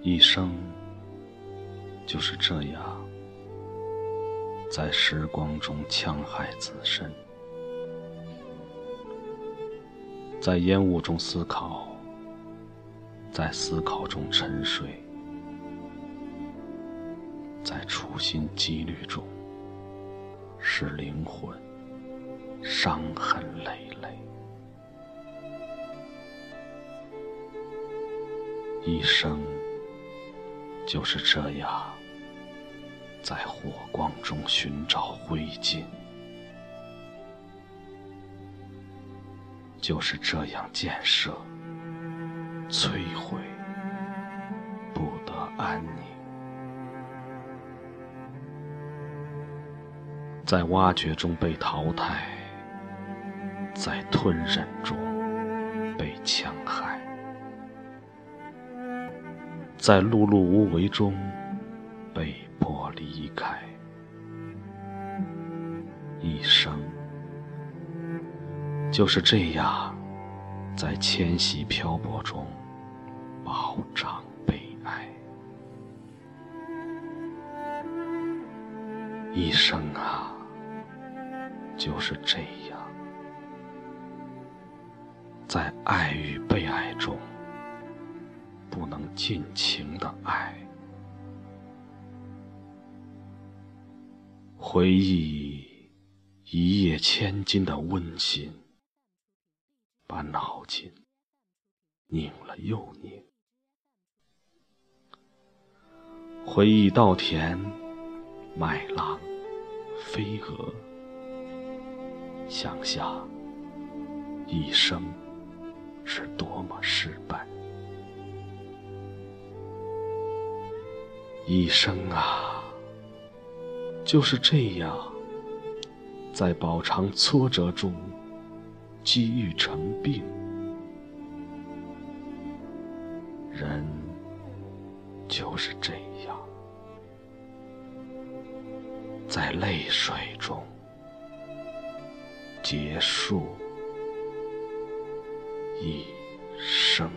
一生就是这样，在时光中戕害自身，在烟雾中思考，在思考中沉睡，在处心积虑中，使灵魂伤痕累累。一生就是这样，在火光中寻找灰烬，就是这样建设、摧毁，不得安宁，在挖掘中被淘汰，在吞忍中被戕害。在碌碌无为中被迫离开，一生就是这样，在迁徙漂泊中饱尝悲哀。一生啊，就是这样，在爱与被爱中。不能尽情的爱，回忆一夜千金的温馨，把脑筋拧了又拧。回忆稻田、麦浪、飞蛾，想想一生是多么失败。一生啊，就是这样，在饱尝挫折中积郁成病。人就是这样，在泪水中结束一生。